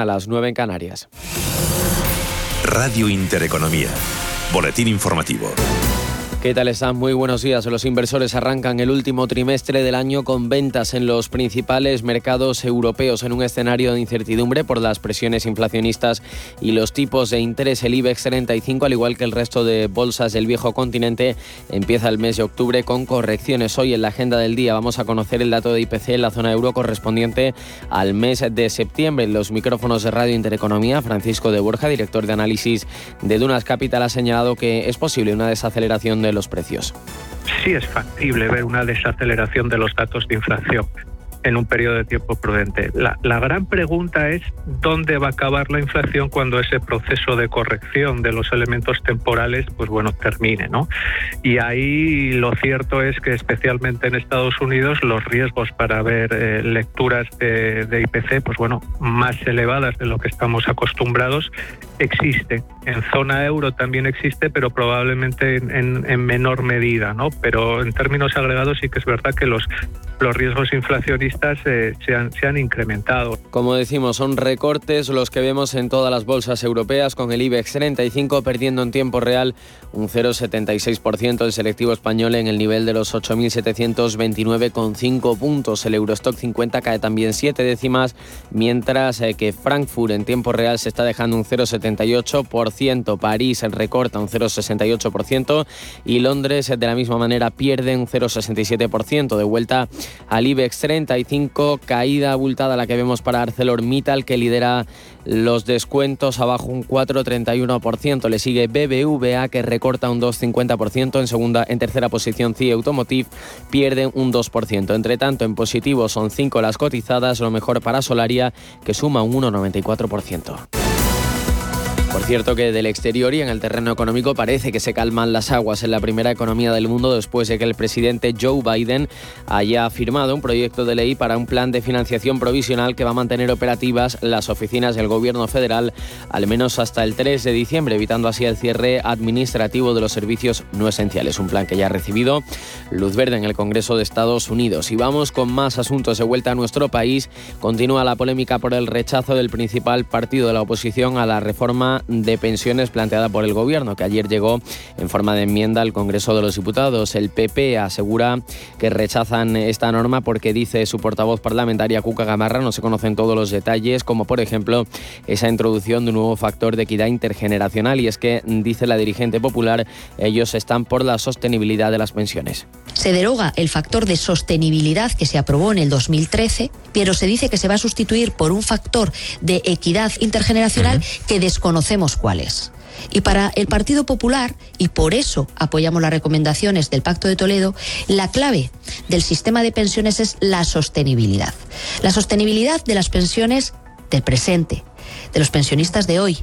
A las 9 en Canarias. Radio Intereconomía. Boletín informativo. ¿Qué tal están? Muy buenos días. Los inversores arrancan el último trimestre del año con ventas en los principales mercados europeos en un escenario de incertidumbre por las presiones inflacionistas y los tipos de interés. El IBEX 35, al igual que el resto de bolsas del viejo continente, empieza el mes de octubre con correcciones. Hoy en la agenda del día vamos a conocer el dato de IPC en la zona euro correspondiente al mes de septiembre. En los micrófonos de Radio Intereconomía, Francisco de Borja, director de análisis de Dunas Capital, ha señalado que es posible una desaceleración de los precios. Sí es factible ver una desaceleración de los datos de inflación en un periodo de tiempo prudente. La, gran pregunta es dónde va a acabar la inflación cuando ese proceso de corrección de los elementos temporales, pues bueno, termine, ¿no? Y ahí lo cierto es que especialmente en Estados Unidos los riesgos para ver eh, lecturas de, IPC, pues bueno, más elevadas de lo que estamos acostumbrados, existe. En zona euro también existe, pero probablemente en, en menor medida, ¿no? Pero en términos agregados sí que es verdad que los los riesgos inflacionistas eh, se, han, se, han, incrementado. Como decimos, son recortes los que vemos en todas las bolsas europeas, con el IBEX 35 perdiendo en tiempo real un 0,76%, el selectivo español en el nivel de los 8.729,5 puntos. El Eurostock 50 cae también 7 décimas, mientras eh, que Frankfurt en tiempo real se está dejando un 0,78%, París recorta un 0,68% y Londres de la misma manera pierde un 0,67%. De vuelta al IBEX 35, caída abultada la que vemos para ArcelorMittal que lidera los descuentos abajo un 4,31%. Le sigue BBVA que recorta un 2,50%. En segunda, en tercera posición CIE Automotive pierde un 2%. Entre tanto, en positivo son 5 las cotizadas, lo mejor para Solaria que suma un 1,94%. Por cierto que del exterior y en el terreno económico parece que se calman las aguas en la primera economía del mundo después de que el presidente Joe Biden haya firmado un proyecto de ley para un plan de financiación provisional que va a mantener operativas las oficinas del gobierno federal al menos hasta el 3 de diciembre, evitando así el cierre administrativo de los servicios no esenciales. Un plan que ya ha recibido luz verde en el Congreso de Estados Unidos. Y vamos con más asuntos de vuelta a nuestro país. Continúa la polémica por el rechazo del principal partido de la oposición a la reforma de pensiones planteada por el Gobierno, que ayer llegó en forma de enmienda al Congreso de los Diputados. El PP asegura que rechazan esta norma porque dice su portavoz parlamentaria Cuca Gamarra no se conocen todos los detalles, como por ejemplo esa introducción de un nuevo factor de equidad intergeneracional y es que, dice la dirigente popular, ellos están por la sostenibilidad de las pensiones. Se deroga el factor de sostenibilidad que se aprobó en el 2013, pero se dice que se va a sustituir por un factor de equidad intergeneracional que desconoce cuál es. Y para el Partido Popular, y por eso apoyamos las recomendaciones del Pacto de Toledo, la clave del sistema de pensiones es la sostenibilidad. La sostenibilidad de las pensiones del presente, de los pensionistas de hoy.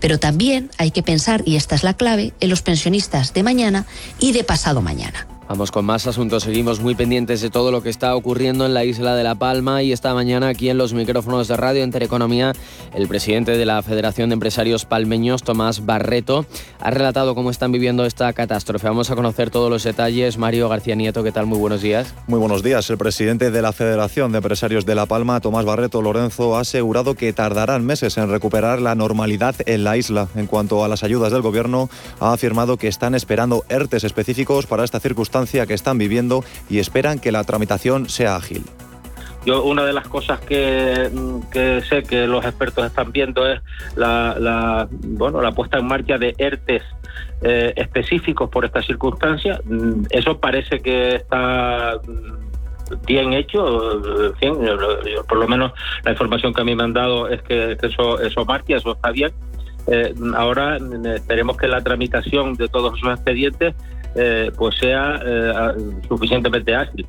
Pero también hay que pensar, y esta es la clave, en los pensionistas de mañana y de pasado mañana. Vamos con más asuntos. Seguimos muy pendientes de todo lo que está ocurriendo en la isla de La Palma y esta mañana aquí en los micrófonos de Radio Intereconomía, el presidente de la Federación de Empresarios Palmeños, Tomás Barreto, ha relatado cómo están viviendo esta catástrofe. Vamos a conocer todos los detalles. Mario García Nieto, ¿qué tal? Muy buenos días. Muy buenos días. El presidente de la Federación de Empresarios de La Palma, Tomás Barreto Lorenzo, ha asegurado que tardarán meses en recuperar la normalidad en la isla. En cuanto a las ayudas del gobierno, ha afirmado que están esperando ERTES específicos para esta circunstancia que están viviendo y esperan que la tramitación sea ágil. Yo una de las cosas que, sé que los expertos están viendo es la, bueno la puesta en marcha de ERTES eh, específicos por esta circunstancia. Mm, eso parece que está bien hecho, por lo menos la información que a mí me han dado es que, eso, eso marcha, eso está bien. Eh, ahora mm, esperemos que la tramitación de todos esos expedientes eh, pues sea eh, suficientemente ágil.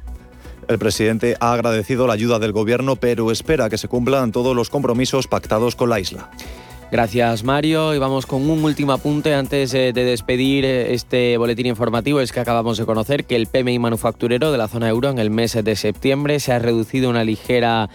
El presidente ha agradecido la ayuda del gobierno, pero espera que se cumplan todos los compromisos pactados con la isla. Gracias Mario y vamos con un último apunte antes de despedir este boletín informativo. Es que acabamos de conocer que el PMI manufacturero de la zona euro en el mes de septiembre se ha reducido una ligera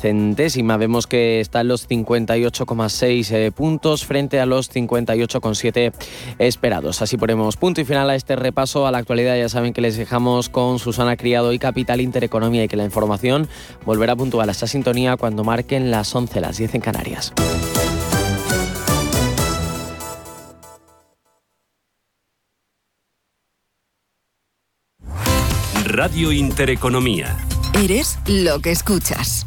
centésima. Vemos que está en los 58,6 eh, puntos frente a los 58,7 esperados. Así ponemos punto y final a este repaso a la actualidad. Ya saben que les dejamos con Susana Criado y Capital Intereconomía y que la información volverá puntual a esta sintonía cuando marquen las 11, las 10 en Canarias. Radio Intereconomía. Eres lo que escuchas.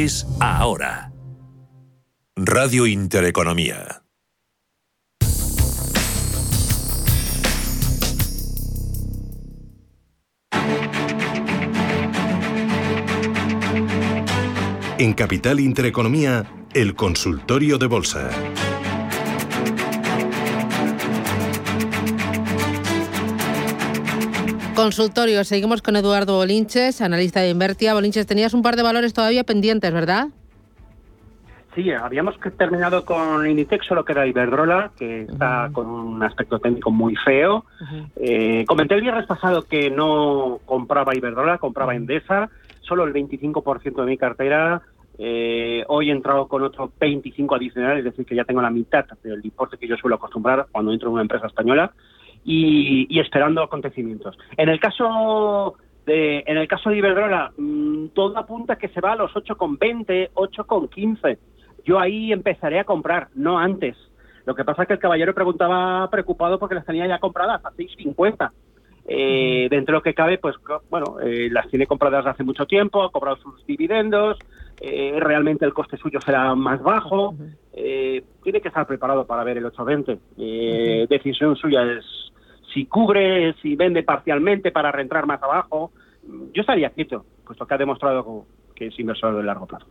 ahora. Radio Intereconomía. En Capital Intereconomía, el consultorio de bolsa. Consultorio, seguimos con Eduardo Bolinches, analista de Invertia. Bolinches, tenías un par de valores todavía pendientes, ¿verdad? Sí, habíamos terminado con Inditex, solo que era Iberdrola, que está con un aspecto técnico muy feo. Eh, comenté el viernes pasado que no compraba Iberdrola, compraba Endesa, solo el 25% de mi cartera. Eh, hoy he entrado con otro 25 adicional, es decir, que ya tengo la mitad del importe que yo suelo acostumbrar cuando entro en una empresa española y, esperando acontecimientos. En el caso de, en el caso de Iberdrola, mm, todo apunta que se va a los 8,20, 8,15. Yo ahí empezaré a comprar, no antes. Lo que pasa es que el caballero preguntaba preocupado porque las tenía ya compradas a 6,50. Eh, dentro de lo que cabe, pues bueno, eh, las tiene compradas hace mucho tiempo, ha cobrado sus dividendos, eh, realmente el coste suyo será más bajo, eh, tiene que estar preparado para ver el 820. Eh, decisión suya es si cubre, si vende parcialmente para reentrar más abajo. Yo estaría quieto, puesto que ha demostrado que es inversor de largo plazo.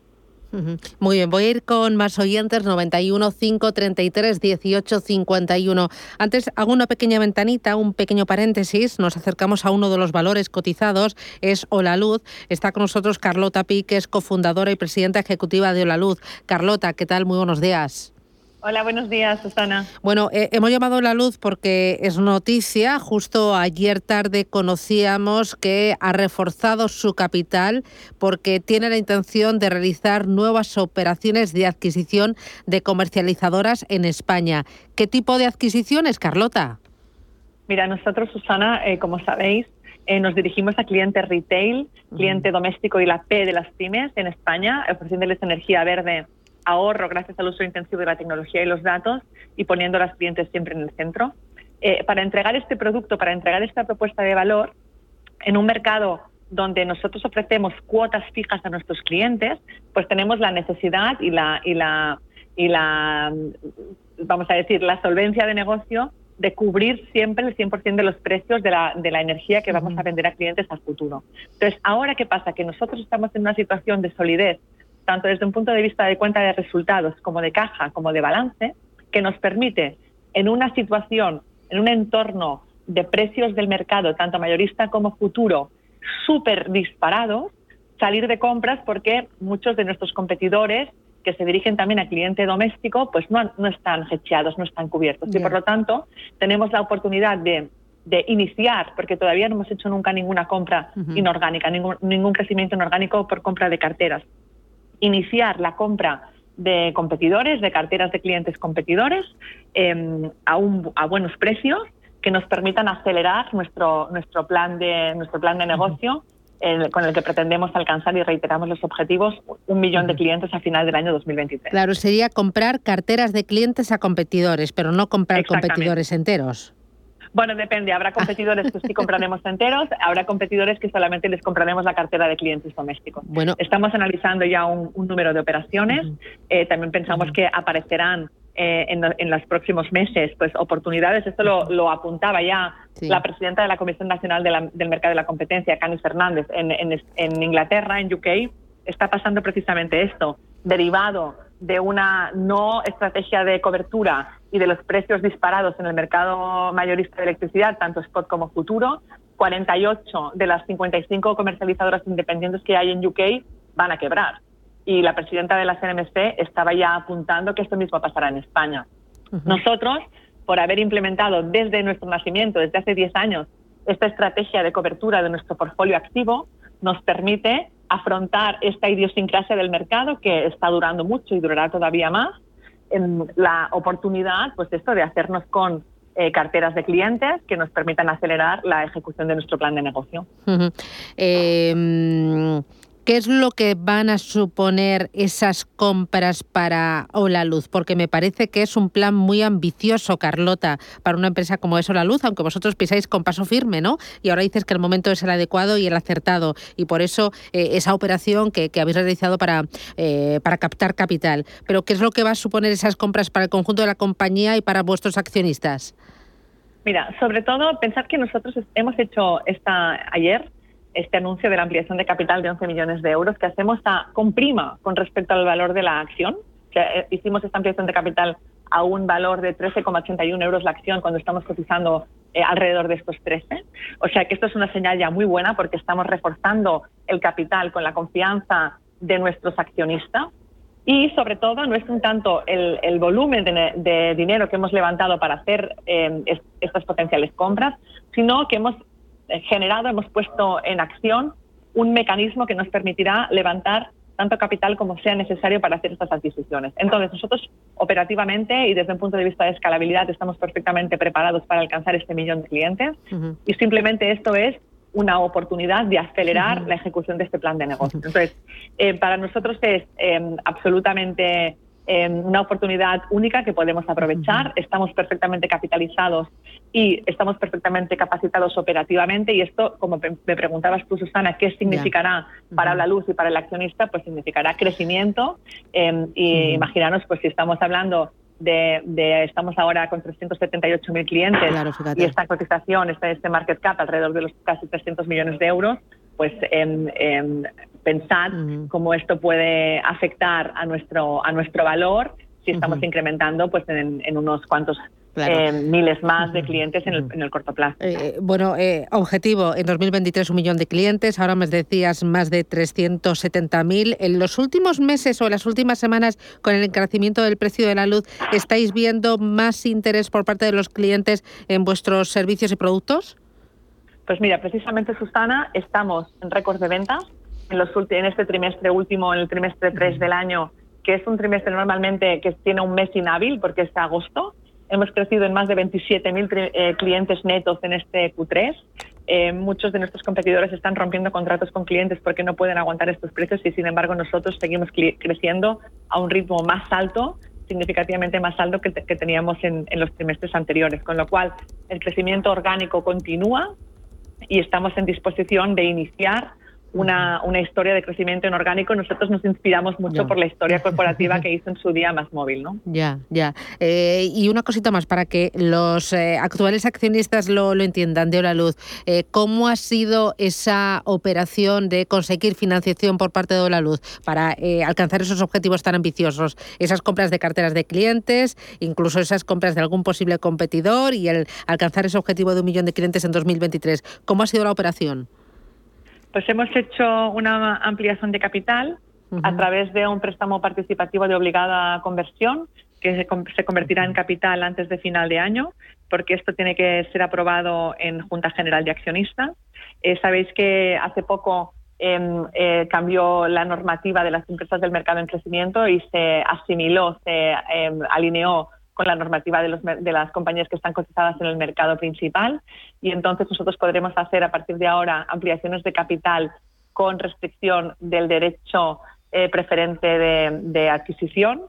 Muy bien, voy a ir con más oyentes, 91 533 18 51. Antes hago una pequeña ventanita, un pequeño paréntesis. Nos acercamos a uno de los valores cotizados, es Hola Luz. Está con nosotros Carlota Pi, que es cofundadora y presidenta ejecutiva de Hola Luz. Carlota, ¿qué tal? Muy buenos días. Hola, buenos días, Susana. Bueno, eh, hemos llamado la luz porque es noticia. Justo ayer tarde conocíamos que ha reforzado su capital porque tiene la intención de realizar nuevas operaciones de adquisición de comercializadoras en España. ¿Qué tipo de adquisiciones, Carlota? Mira, nosotros, Susana, eh, como sabéis, eh, nos dirigimos a cliente retail, cliente doméstico y la P de las pymes en España, ofreciéndoles energía verde ahorro gracias al uso intensivo de la tecnología y los datos y poniendo a los clientes siempre en el centro. Eh, para entregar este producto, para entregar esta propuesta de valor en un mercado donde nosotros ofrecemos cuotas fijas a nuestros clientes, pues tenemos la necesidad y la, y la, y la vamos a decir, la solvencia de negocio de cubrir siempre el 100% de los precios de la, de la energía que vamos a vender a clientes al futuro. Entonces, ahora qué pasa? Que nosotros estamos en una situación de solidez tanto desde un punto de vista de cuenta de resultados como de caja, como de balance, que nos permite en una situación, en un entorno de precios del mercado, tanto mayorista como futuro, súper disparados, salir de compras porque muchos de nuestros competidores que se dirigen también al cliente doméstico, pues no, no están hecheados, no están cubiertos. Y por lo tanto, tenemos la oportunidad de, de, iniciar, porque todavía no hemos hecho nunca ninguna compra inorgánica, ningún, ningún crecimiento inorgánico por compra de carteras iniciar la compra de competidores, de carteras de clientes competidores, em, a, a buenos precios que nos permitan acelerar nuestro, nuestro, plan, de, nuestro plan de negocio con el que pretendemos alcanzar y reiteramos los objetivos, un millón de clientes a final del año 2023. Claro, sería comprar carteras de clientes a competidores, pero no comprar competidores enteros. Bueno, depende. Habrá competidores que sí compraremos enteros, habrá competidores que solamente les compraremos la cartera de clientes domésticos. Bueno. Estamos analizando ya un, número de operaciones. Eh, también pensamos que aparecerán eh, en, los próximos meses pues oportunidades. Esto lo, apuntaba ya la presidenta de la Comisión Nacional del Mercado de la Competencia, Cani Fernández, en, en Inglaterra, en UK. Está pasando precisamente esto, derivado de una no estrategia de cobertura y de los precios disparados en el mercado mayorista de electricidad, tanto spot como futuro, 48 de las 55 comercializadoras independientes que hay en UK van a quebrar. Y la presidenta de la CNMC estaba ya apuntando que esto mismo pasará en España. Nosotros, por haber implementado desde nuestro nacimiento, desde hace 10 años, esta estrategia de cobertura de nuestro portfolio activo, nos permite afrontar esta idiosincrasia del mercado que está durando mucho y durará todavía más, en la oportunidad, pues esto de hacernos con eh, carteras de clientes que nos permitan acelerar la ejecución de nuestro plan de negocio. ¿Qué es lo que van a suponer esas compras para Hola Luz? Porque me parece que es un plan muy ambicioso, Carlota, para una empresa como es Hola Luz, aunque vosotros pisáis con paso firme, ¿no? Y ahora dices que el momento es el adecuado y el acertado. Y por eso eh, esa operación que, habéis realizado para, eh, para captar capital. Pero ¿qué es lo que va a suponer esas compras para el conjunto de la compañía y para vuestros accionistas? Mira, sobre todo pensad que nosotros hemos hecho esta ayer este anuncio de la ampliación de capital de 11 millones de euros que hacemos a, con prima con respecto al valor de la acción. Que eh, hicimos esta ampliación de capital a un valor de 13,81 euros la acción cuando estamos cotizando eh, alrededor de estos 13. O sea que esto es una señal ya muy buena porque estamos reforzando el capital con la confianza de nuestros accionistas. Y sobre todo no es un tanto el, volumen de, dinero que hemos levantado para hacer eh, estas potenciales compras, sino que hemos generado, hemos puesto en acción un mecanismo que nos permitirá levantar tanto capital como sea necesario para hacer estas adquisiciones. Entonces, nosotros operativamente y desde un punto de vista de escalabilidad estamos perfectamente preparados para alcanzar este millón de clientes y simplemente esto es una oportunidad de acelerar la ejecución de este plan de negocio. Entonces, eh, para nosotros es eh, absolutamente una oportunidad única que podemos aprovechar. Estamos perfectamente capitalizados y estamos perfectamente capacitados operativamente. Y esto, como me preguntabas tú, Susana, ¿qué significará para la luz y para el accionista? Pues significará crecimiento. Em, y imaginaros, pues si estamos hablando de, estamos ahora con 378.000 clientes y esta cotización, este, este market cap alrededor de los casi 300 millones de euros, pues en, pensar cómo esto puede afectar a nuestro, a nuestro valor. Si estamos incrementando pues en, unos cuantos eh, miles más de clientes en el, corto plazo. Eh, bueno, eh, objetivo, en 2023 un millón de clientes, ahora me decías más de 370.000. En los últimos meses o en las últimas semanas, con el encarecimiento del precio de la luz, ¿estáis viendo más interés por parte de los clientes en vuestros servicios y productos? Pues mira, precisamente, Susana, estamos en récord de ventas en, los, en este trimestre último, en el trimestre 3 del año, que es un trimestre normalmente que tiene un mes inhábil porque es agosto. Hemos crecido en más de 27.000 eh, clientes netos en este Q3. Eh, muchos de nuestros competidores están rompiendo contratos con clientes porque no pueden aguantar estos precios y, sin embargo, nosotros seguimos creciendo a un ritmo más alto significativamente más alto que, teníamos en, en, los trimestres anteriores, con lo cual el crecimiento orgánico continúa y estamos en disposición de iniciar una, una, historia de crecimiento inorgánico. Nosotros nos inspiramos mucho por la historia corporativa que hizo en su día Más Móvil. ¿no? Ya, ya. Eh, y una cosita más para que los eh, actuales accionistas lo, lo, entiendan de la Luz. Eh, ¿Cómo ha sido esa operación de conseguir financiación por parte de la Luz para alcanzar esos objetivos tan ambiciosos? Esas compras de carteras de clientes, incluso esas compras de algún posible competidor y el alcanzar ese objetivo de un millón de clientes en 2023. ¿Cómo ha sido la operación? Pues hemos hecho una ampliación de capital a través de un préstamo participativo de obligada conversión que se, convertirá en capital antes de final de año, porque esto tiene que ser aprobado en Junta General de Accionistas. Eh, sabéis que hace poco em, eh, cambió la normativa de las empresas del mercado en crecimiento y se asimiló, se em, alineó con la normativa de, de, las compañías que están cotizadas en el mercado principal y entonces nosotros podremos hacer a partir de ahora ampliaciones de capital con restricción del derecho eh, preferente de, adquisición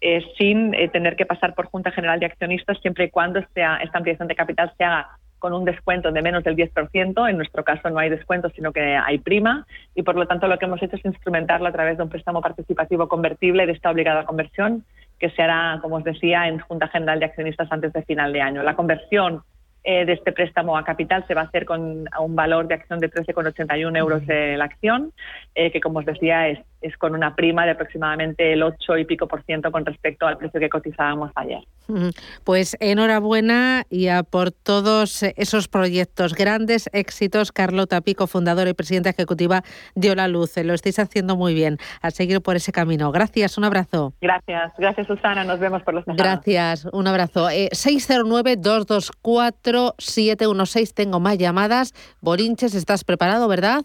eh, sin eh, tener que pasar por Junta General de Accionistas siempre y cuando esta ampliación de capital se haga con un descuento de menos del 10%. En nuestro caso no hay descuento, sino que hay prima. Y por lo tanto lo que hemos hecho es instrumentarlo a través de un préstamo participativo convertible de esta obligada conversión que se hará, como os decía, en Junta General de Accionistas antes de final de año. La conversión eh, de este préstamo a capital se va a hacer con un valor de acción de 13,81 euros de la acción, eh, que como os decía es, es, con una prima de aproximadamente el 8 y pico por ciento con respecto al precio que cotizábamos ayer. Mm, pues enhorabuena y a por todos esos proyectos. Grandes éxitos, Carlota Pico, fundadora y presidenta ejecutiva de Ola Luz. Eh, lo estáis haciendo muy bien. A seguir por ese camino. Gracias, un abrazo. Gracias, gracias Susana. Nos vemos por los mesanos. Gracias, un abrazo. Eh, 609 224 716. Tengo más llamadas. Borinches, ¿estás preparado, verdad?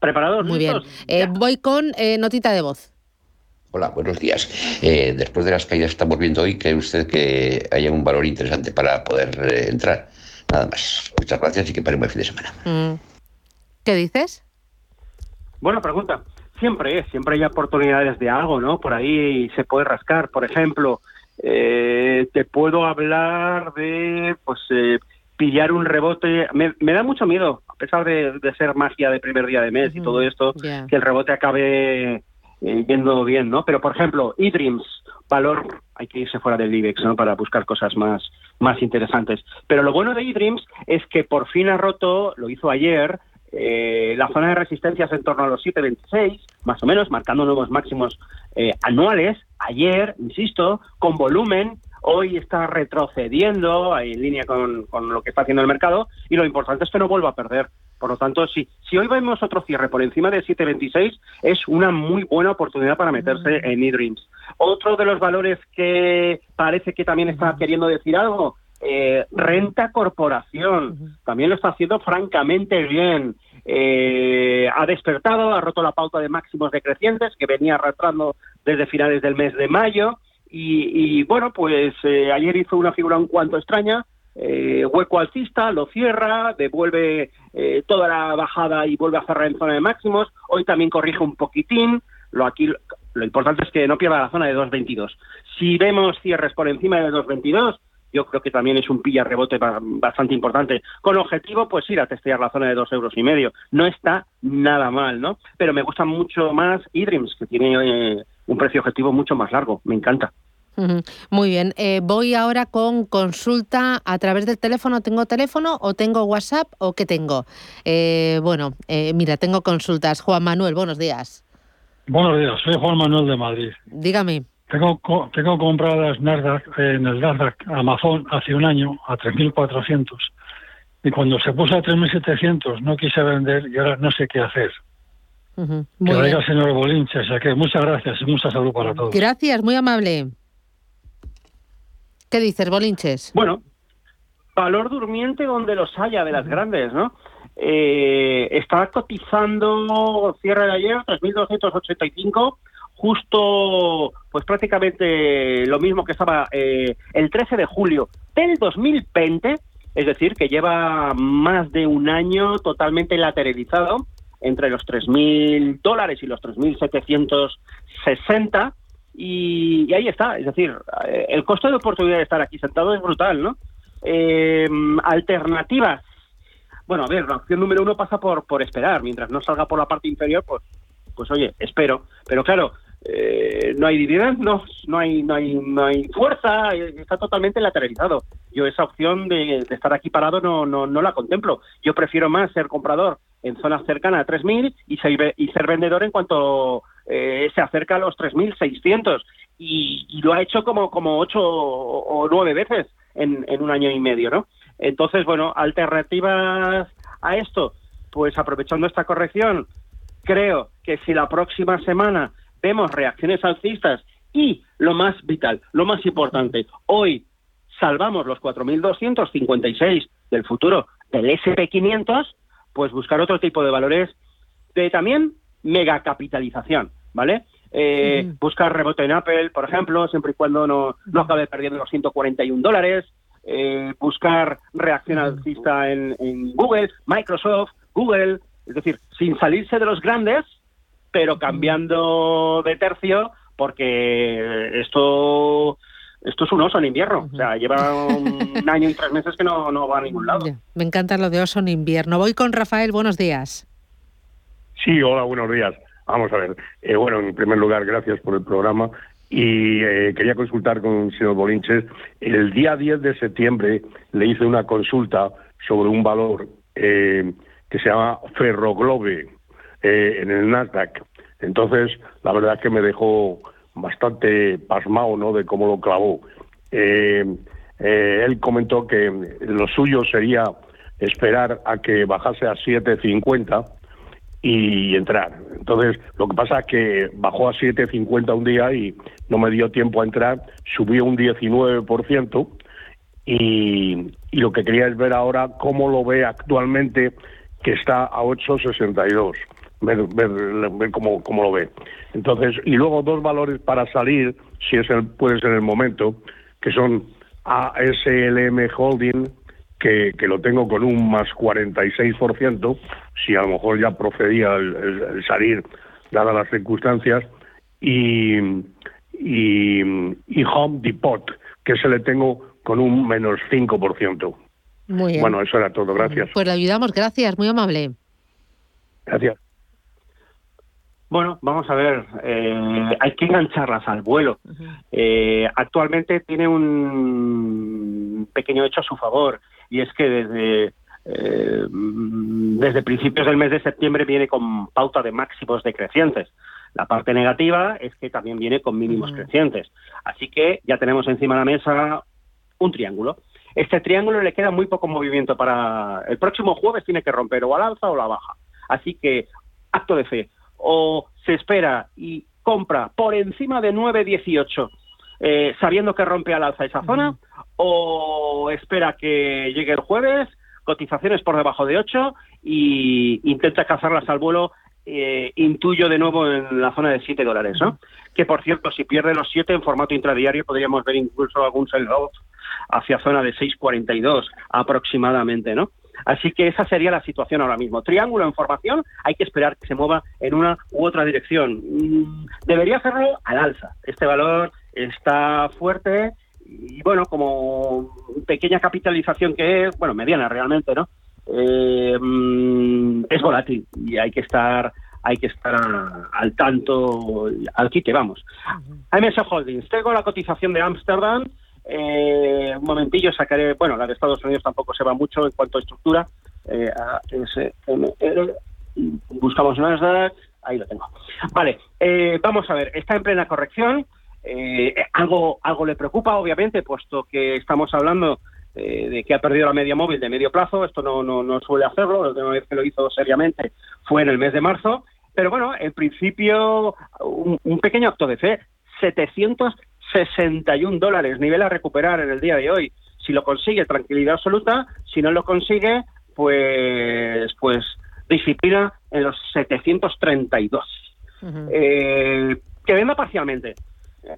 Preparados, muy bien. Eh, voy con eh, notita de voz. Hola, buenos días. Eh, después de las caídas que estamos viendo hoy, cree usted que haya un valor interesante para poder eh, entrar. Nada más. Muchas gracias y que pare un buen fin de semana. Mm. ¿Qué dices? Buena pregunta. Siempre, es siempre hay oportunidades de algo, ¿no? Por ahí se puede rascar. Por ejemplo, eh, te puedo hablar de, pues, pillar un rebote. Me, da mucho miedo, a pesar de, ser magia de primer día de mes y todo esto, que el rebote acabe eh, yendo bien, ¿no? Pero, por ejemplo, eDreams, valor, hay que irse fuera del IBEX, ¿no? Para buscar cosas más, más interesantes. Pero lo bueno de eDreams es que por fin ha roto, lo hizo ayer, eh, la zona de resistencias en torno a los 7,26, más o menos, marcando nuevos máximos eh, anuales. Ayer, insisto, con volumen, hoy está retrocediendo en línea con, con, lo que está haciendo el mercado y lo importante es que no vuelva a perder por lo tanto, si, si hoy vemos otro cierre por encima de 7,26, es una muy buena oportunidad para meterse en eDreams. Otro de los valores que parece que también está queriendo decir algo, eh, renta corporación, también lo está haciendo francamente bien. Eh, ha despertado, ha roto la pauta de máximos decrecientes que venía arrastrando desde finales del mes de mayo. Y, bueno, pues eh, ayer hizo una figura un cuanto extraña, eh, hueco alcista, lo cierra, devuelve eh, toda la bajada y vuelve a cerrar en zona de máximos. Hoy también corrige un poquitín. Lo aquí lo importante es que no pierda la zona de 2.22. Si vemos cierres por encima de 2.22, yo creo que también es un pilla rebote bastante importante. Con objetivo, pues ir a testear la zona de dos euros y medio. No está nada mal, ¿no? Pero me gusta mucho más eDreams, que tiene eh, un precio objetivo mucho más largo. Me encanta. Muy bien. Eh, voy ahora con consulta a través del teléfono. ¿Tengo teléfono o tengo WhatsApp o qué tengo? Eh, bueno, eh, mira, tengo consultas. Juan Manuel, buenos días. Buenos días, soy Juan Manuel de Madrid. Dígame. Tengo, tengo compradas Nasdaq, en el Nasdaq Amazon hace un año a 3.400 y cuando se puso a 3.700 no quise vender y ahora no sé qué hacer. que vaya el señor Bolinche, o que muchas gracias y mucha salud para todos. Gracias, muy amable. ¿Qué dices, Bolinches? Bueno, valor durmiente donde los haya de las grandes, ¿no? Eh, está cotizando cierre de ayer 3.285 justo pues prácticamente lo mismo que estaba eh, el 13 de julio del 2020 es decir, que lleva más de un año totalmente lateralizado entre los 3.000 dólares y los 3.760 y, y ahí está, es decir, eh, el costo de oportunidad de estar aquí sentado es brutal, ¿no? Eh, alternativas. Bueno, a ver, la opción número uno pasa por, por esperar. Mientras no salga por la parte inferior, pues, pues oye, espero. Pero claro, eh, no hay dividendos, no hay, no hay, no hay fuerza, eh, está totalmente lateralizado. Yo esa opción de, estar aquí parado no, no, no, la contemplo. Yo prefiero más ser comprador en zonas cercanas a 3.000 y ser, y ser vendedor en cuanto eh, se acerca a los 3.600. Y, y lo ha hecho como, como ocho o nueve veces en, en un año y medio, ¿no? Entonces, bueno, alternativas a esto, pues aprovechando esta corrección, creo que si la próxima semana vemos reacciones alcistas y lo más vital, lo más importante, hoy salvamos los 4.256 del futuro del SP500, pues buscar otro tipo de valores de también megacapitalización, ¿vale? Eh, Buscar rebote en Apple, por ejemplo, siempre y cuando no, no acabe perdiendo los 141 dólares. Eh, buscar reacción alcista en, en Google, Microsoft, Google, es decir, sin salirse de los grandes, pero cambiando de tercio porque esto esto es un oso en invierno. O sea, lleva un año y tres meses que no, no va a ningún lado. Me encanta lo de oso en invierno. Voy con Rafael, buenos días. Sí, hola, buenos días. Vamos a ver. Eh, bueno, en primer lugar, gracias por el programa. Y eh, quería consultar con el señor Bolinches. El día 10 de septiembre le hice una consulta sobre un valor eh, que se llama Ferroglobe eh, en el Nasdaq. Entonces, la verdad es que me dejó bastante pasmado ¿no? de cómo lo clavó. Eh, eh, él comentó que lo suyo sería esperar a que bajase a 7.50 y entrar. Entonces, lo que pasa es que bajó a 7.50 un día y no me dio tiempo a entrar, subió un 19% y, y lo que quería es ver ahora cómo lo ve actualmente que está a 8.62 ver, ver, cómo, cómo, lo ve. Entonces, y luego dos valores para salir, si es el, puede ser el momento, que son ASLM Holding, que, que lo tengo con un más 46%, si a lo mejor ya procedía el, salir, dadas las circunstancias, y, y, y Home Depot, que se le tengo con un menos 5%. Muy bien. Bueno, eso era todo, gracias. Pues le ayudamos, gracias, muy amable. Gracias. Bueno, vamos a ver, eh, hay que engancharlas al vuelo. Eh, actualmente tiene un pequeño hecho a su favor y es que desde eh, desde principios del mes de septiembre viene con pauta de máximos decrecientes. La parte negativa es que también viene con mínimos crecientes. Así que ya tenemos encima de la mesa un triángulo. Este triángulo le queda muy poco movimiento para el próximo jueves tiene que romper o al alza o la baja. Así que acto de fe o se espera y compra por encima de 9.18 eh, sabiendo que rompe al alza esa zona o espera que llegue el jueves, cotizaciones por debajo de 8 y intenta cazarlas al vuelo eh, intuyo de nuevo en la zona de 7 dólares, ¿no? Que por cierto, si pierde los 7 en formato intradiario, podríamos ver incluso algún sell-off hacia zona de 6.42 aproximadamente, ¿no? Así que esa sería la situación ahora mismo. Triángulo en formación, hay que esperar que se mueva en una u otra dirección. Mm, debería hacerlo al alza. Este valor está fuerte y bueno, como pequeña capitalización que es, bueno, mediana realmente, ¿no? Eh, mm, es volátil y hay que estar hay que estar al tanto, al quite, vamos. AMS Holdings, tengo la cotización de Ámsterdam, eh, un momentillo sacaré, bueno, la de Estados Unidos tampoco se va mucho en cuanto a estructura. Eh, buscamos Nasdaq, ahí lo tengo. Vale, eh, vamos a ver, está en plena corrección. Eh, algo, algo le preocupa, obviamente, puesto que estamos hablando de que ha perdido la media móvil de medio plazo. Esto no, no, suele hacerlo, la última vez que lo hizo seriamente fue en el mes de marzo. Pero bueno, en principio, un, pequeño acto de fe. 761 dólares, nivel a recuperar en el día de hoy. Si lo consigue, tranquilidad absoluta. Si no lo consigue, pues, pues disciplina en los 732. eh, que venda parcialmente.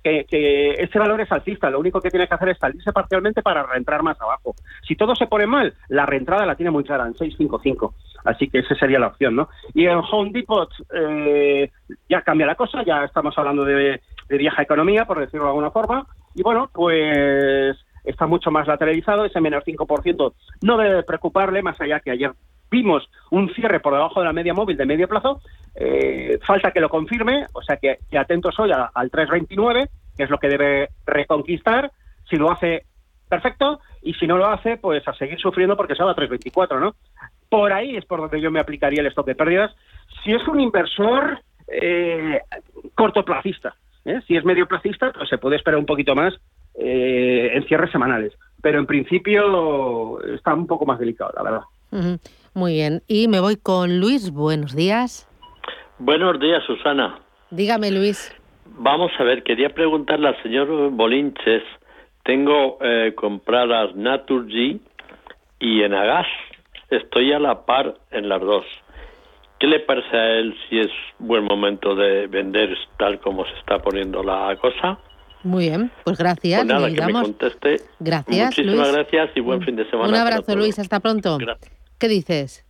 Que, que ese valor es alcista, lo único que tiene que hacer es salirse parcialmente para reentrar más abajo. Si todo se pone mal, la reentrada la tiene muy clara, en 655. Así que esa sería la opción, ¿no? Y en Home Depot eh, ya cambia la cosa, ya estamos hablando de, de vieja economía, por decirlo de alguna forma. Y bueno, pues está mucho más lateralizado, ese menos 5% no debe preocuparle, más allá que ayer vimos un cierre por debajo de la media móvil de medio plazo, eh, falta que lo confirme, o sea que, que atentos hoy a- al 329, que es lo que debe reconquistar, si lo hace, perfecto, y si no lo hace, pues a seguir sufriendo porque se va a 324, ¿no? Por ahí es por donde yo me aplicaría el stop de pérdidas. Si es un inversor eh, cortoplacista, ¿eh? si es medio placista, pues se puede esperar un poquito más eh, en cierres semanales. Pero en principio está un poco más delicado, la verdad. Muy bien. Y me voy con Luis. Buenos días. Buenos días, Susana. Dígame, Luis. Vamos a ver, quería preguntarle al señor Bolinches. Tengo eh, compradas Naturgy y Enagas. Estoy a la par en las dos. ¿Qué le parece a él si es buen momento de vender tal como se está poniendo la cosa? Muy bien. Pues gracias. Pues nada, le que me conteste. Gracias, Muchísimas Luis. gracias y buen fin de semana. Un abrazo. Luis. Hasta pronto. ¿Qué dices?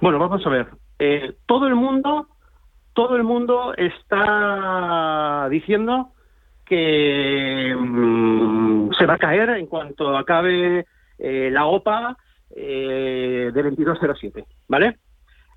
Bueno, vamos a ver. Eh, todo el mundo, todo el mundo está diciendo que mm, se va a caer en cuanto acabe eh, la OPA eh, de 2207, ¿vale?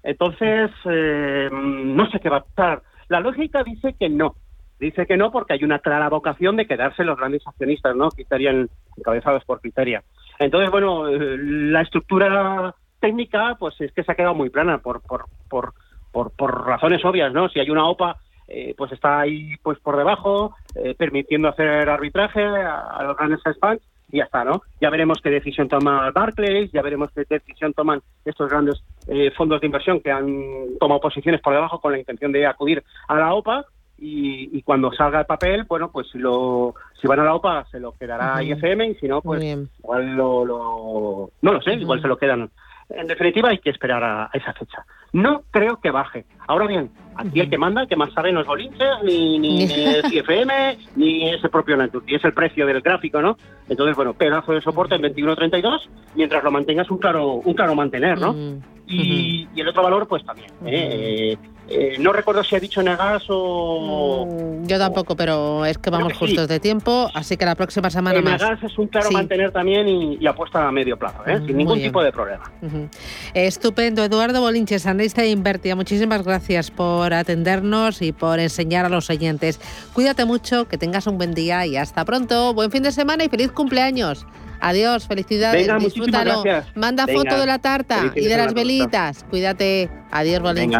Entonces, eh, no sé qué va a pasar. La lógica dice que no. Dice que no porque hay una clara vocación de quedarse los grandes accionistas, ¿no? Que estarían encabezados por Criteria. Entonces, bueno, eh, la estructura técnica, pues es que se ha quedado muy plana por, por, por, por, por razones obvias, ¿no? Si hay una OPA, eh, pues está ahí pues por debajo, eh, permitiendo hacer arbitraje a, los grandes hedge y ya está, ¿no? Ya veremos qué decisión toma Barclays, ya veremos qué decisión toman estos grandes eh, fondos de inversión que han tomado posiciones por debajo con la intención de acudir a la OPA y, y cuando salga el papel, bueno, pues si lo si van a la OPA se lo quedará. IFM y si no, pues igual lo, lo- no lo sé, igual se lo quedan. En definitiva, hay que esperar a, a esa fecha. No creo que baje. Ahora bien, aquí el que manda, el que más sabe no es Bolinches, ni, ni, ni es IFM, ni es el propio Naturgy, es el precio del gráfico, ¿no? Entonces, bueno, pedazo de soporte en 21.32, mientras lo mantengas un claro, un claro mantener, ¿no? y, y el otro valor, pues también. Eh, eh, no recuerdo si ha dicho Negas o... Yo tampoco, pero es que vamos que sí. justos de tiempo, así que la próxima semana más. Enagas es un claro Sí. mantener también y, y apuesta a medio plazo, ¿eh? Mm, sin ningún tipo de problema. Estupendo. Eduardo Bolinches, analista de Invertia, muchísimas gracias por atendernos y por enseñar a los oyentes. Cuídate mucho, que tengas un buen día y hasta pronto. Buen fin de semana y feliz cumpleaños. Adiós, felicidades, Venga, disfrútalo. gracias. Manda Venga, foto de la tarta y de las velitas. Cuídate. Adiós, Venga.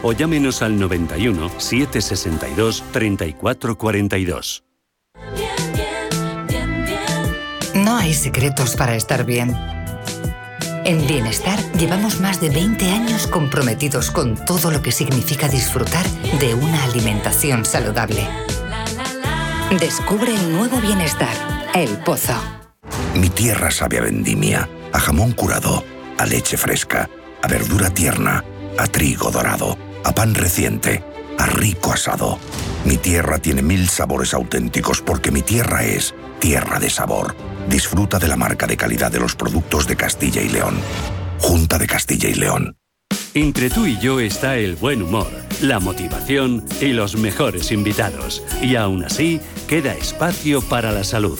o llámenos al 91 762 3442. No hay secretos para estar bien. En Bienestar llevamos más de 20 años comprometidos con todo lo que significa disfrutar de una alimentación saludable. Descubre el nuevo Bienestar, El Pozo. Mi tierra sabe a vendimia, a jamón curado, a leche fresca, a verdura tierna, a trigo dorado, a pan reciente, a rico asado. Mi tierra tiene mil sabores auténticos porque mi tierra es tierra de sabor. Disfruta de la marca de calidad de los productos de Castilla y León. Junta de Castilla y León. Entre tú y yo está el buen humor, la motivación y los mejores invitados. Y aún así, queda espacio para la salud.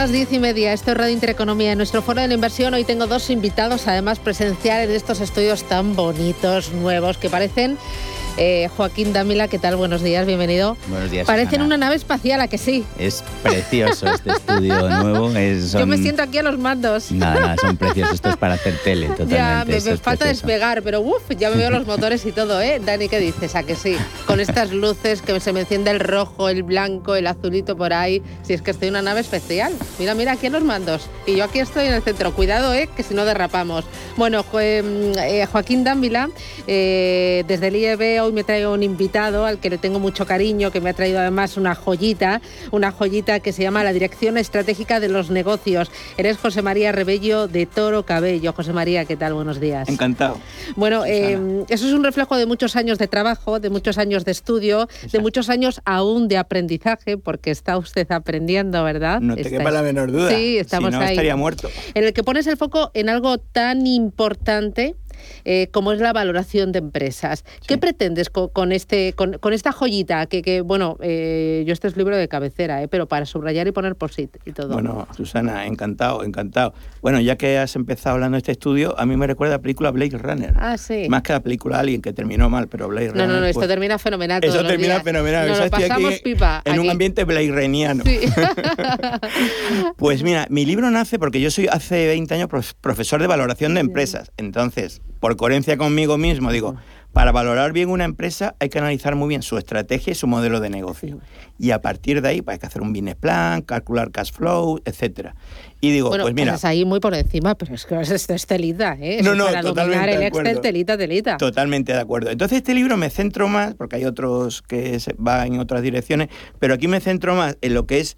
Las diez y media, esto es Radio Intereconomía. En nuestro foro de la inversión hoy tengo dos invitados, además presenciales en estos estudios tan bonitos, nuevos, que parecen eh, Joaquín Dámila, ¿qué tal? Buenos días, bienvenido. Buenos días. Parecen una nave espacial, ¿a que sí? Es precioso este estudio nuevo. es- Yo me siento aquí a los mandos. Nada, nada, son preciosos. Esto es para hacer tele, totalmente. Ya, me, falta precioso. despegar, pero uff, ya me veo los motores y todo, ¿eh? Dani, ¿qué dices? ¿A que sí? Con estas luces que se me enciende el rojo, el blanco, el azulito por ahí. Si es que estoy en una nave especial. Mira, mira, aquí en los mandos. Y yo aquí estoy en el centro. Cuidado, ¿eh? Que si no derrapamos. Bueno, jo- eh, Joaquín Dávila, eh, desde el IEB hoy me traigo un invitado al que le tengo mucho cariño, que me ha traído además una joyita, una joyita que se llama la Dirección Estratégica de los Negocios. Eres José María Rebello de Toro Cabello. José María, ¿qué tal? Buenos días. Encantado. Bueno, eh, eso es un reflejo de muchos años de trabajo, de muchos años de estudio, de muchos años aún de aprendizaje, porque está usted aprendiendo, ¿verdad? No te quepa la menor duda. Sí, estamos si no, ahí. estaría muerto. En el que pones el foco en algo tan importante eh, como es la valoración de empresas. ¿Qué pretendes co- con, este, con, con esta joyita? Que, que, bueno, eh, yo este es libro de cabecera, eh, pero para subrayar y poner por sí y todo. Bueno, Susana, encantado, encantado. Bueno, ya que has empezado hablando de este estudio, a mí me recuerda a la película Blade Runner. ah, sí. Más que la película Alien, que terminó mal, pero Blade No, Runner. no, no, esto pues, termina fenomenal. todos Eso los termina días. fenomenal. Nos o sea, lo estoy aquí pasamos pipa. En un ambiente Blade. Sí. Pues mira, mi libro nace porque yo soy hace 20 años prof- profesor de valoración de empresas. Entonces, por coherencia conmigo mismo, digo, para valorar bien una empresa hay que analizar muy bien su estrategia y su modelo de negocio. Y a partir de ahí pues, hay que hacer un business plan, calcular cash flow, etcétera. Y digo, bueno, pues mira, pasas ahí muy por encima, pero es que esto es telita, ¿eh? Eso No, no, para dominar el Excel, telita, telita. Totalmente de acuerdo. Entonces este libro me centro más, porque hay otros que se van en otras direcciones, pero aquí me centro más en lo que es